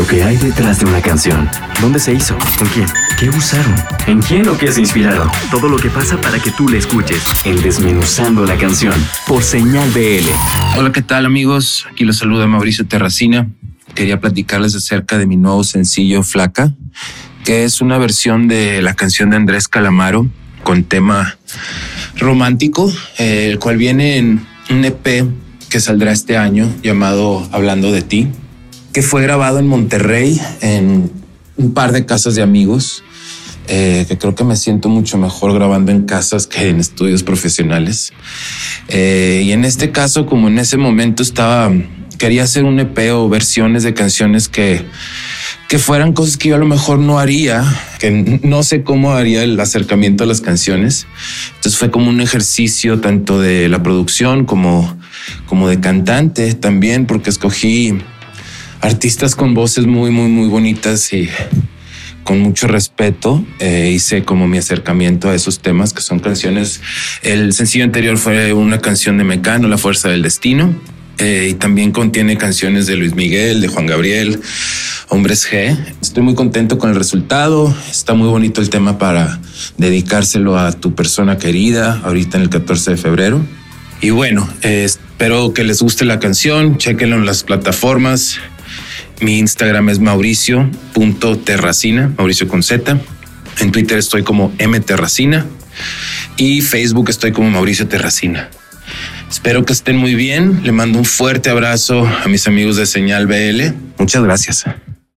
Lo que hay detrás de una canción. ¿Dónde se hizo? ¿Con quién? ¿Qué usaron? ¿En quién o qué se inspiraron? Todo lo que pasa para que tú la escuches. En Desmenuzando la canción. Por señal BL. Hola, ¿qué tal amigos? Aquí los saluda Mauricio Terracina. Quería platicarles acerca de mi nuevo sencillo Flaca, que es una versión de la canción de Andrés Calamaro con tema romántico, eh, el cual viene en un EP que saldrá este año llamado Hablando de ti que fue grabado en Monterrey, en un par de casas de amigos, eh, que creo que me siento mucho mejor grabando en casas que en estudios profesionales. Eh, y en este caso, como en ese momento estaba, quería hacer un EP o versiones de canciones que, que fueran cosas que yo a lo mejor no haría, que no sé cómo haría el acercamiento a las canciones. Entonces fue como un ejercicio tanto de la producción como, como de cantante también, porque escogí artistas con voces muy, muy, muy bonitas y con mucho respeto eh, hice como mi acercamiento a esos temas que son canciones. El sencillo anterior fue una canción de Mecano, La Fuerza del Destino, eh, y también contiene canciones de Luis Miguel, de Juan Gabriel, Hombres G. Estoy muy contento con el resultado. Está muy bonito el tema para dedicárselo a tu persona querida ahorita en el 14 de febrero. Y bueno, eh, espero que les guste la canción. Chequenlo en las plataformas. Mi Instagram es mauricio.terracina, Mauricio con Z. En Twitter estoy como mterracina y Facebook estoy como Mauricio Terracina. Espero que estén muy bien. Le mando un fuerte abrazo a mis amigos de Señal BL. Muchas gracias.